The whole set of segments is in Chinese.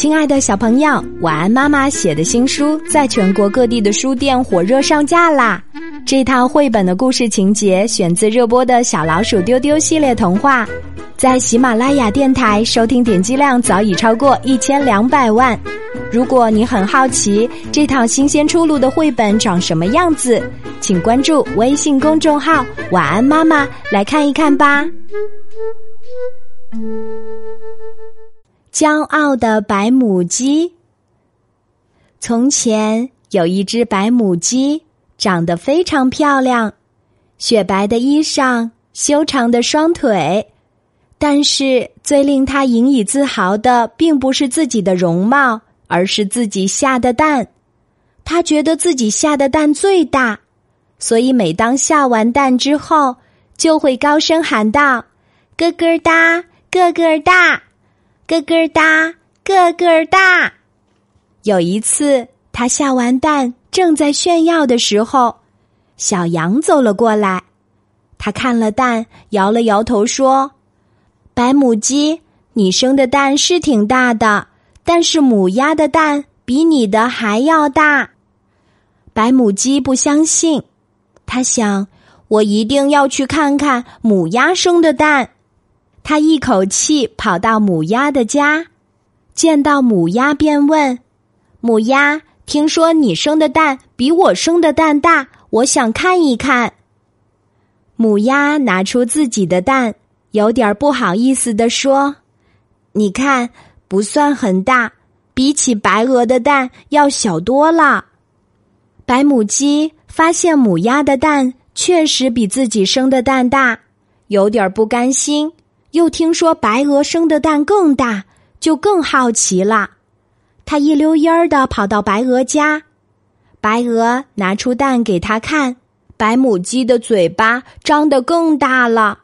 亲爱的小朋友，晚安妈妈写的新书在全国各地的书店火热上架啦！这套绘本的故事情节选自热播的小老鼠丢丢系列童话，在喜马拉雅电台收听点击量早已超过一千两百万。如果你很好奇这套新鲜出炉的绘本长什么样子，请关注微信公众号“晚安妈妈”来看一看吧。骄傲的白母鸡。从前有一只白母鸡，长得非常漂亮，雪白的衣裳，修长的双腿。但是最令它引以自豪的，并不是自己的容貌，而是自己下的蛋。它觉得自己下的蛋最大，所以每当下完蛋之后，就会高声喊道：“咯咯哒，咯咯哒。”个个大，个个大。有一次，他下完蛋，正在炫耀的时候，小羊走了过来。他看了蛋，摇了摇头说：“白母鸡，你生的蛋是挺大的，但是母鸭的蛋比你的还要大。”白母鸡不相信，他想：“我一定要去看看母鸭生的蛋。”他一口气跑到母鸭的家，见到母鸭便问：“母鸭，听说你生的蛋比我生的蛋大，我想看一看。”母鸭拿出自己的蛋，有点不好意思的说：“你看，不算很大，比起白鹅的蛋要小多了。”白母鸡发现母鸭的蛋确实比自己生的蛋大，有点不甘心。又听说白鹅生的蛋更大，就更好奇了。他一溜烟儿的跑到白鹅家，白鹅拿出蛋给他看，白母鸡的嘴巴张得更大了。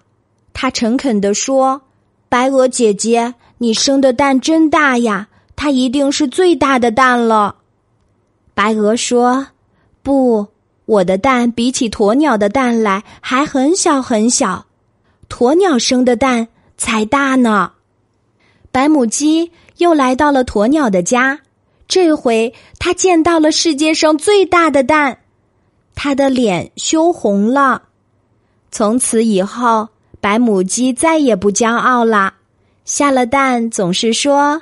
他诚恳地说：“白鹅姐姐，你生的蛋真大呀，它一定是最大的蛋了。”白鹅说：“不，我的蛋比起鸵鸟的蛋来还很小很小，鸵鸟生的蛋。”才大呢！白母鸡又来到了鸵鸟的家，这回它见到了世界上最大的蛋，它的脸羞红了。从此以后，白母鸡再也不骄傲了，下了蛋总是说：“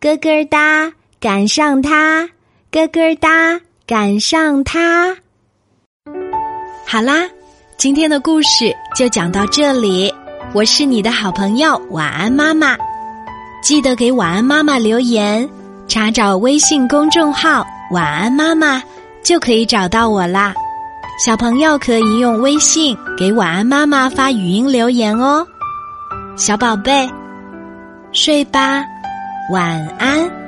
咯咯哒，赶上它！咯咯哒，赶上它！”好啦，今天的故事就讲到这里。我是你的好朋友晚安妈妈，记得给晚安妈妈留言，查找微信公众号晚安妈妈就可以找到我啦。小朋友可以用微信给晚安妈妈发语音留言哦。小宝贝，睡吧，晚安。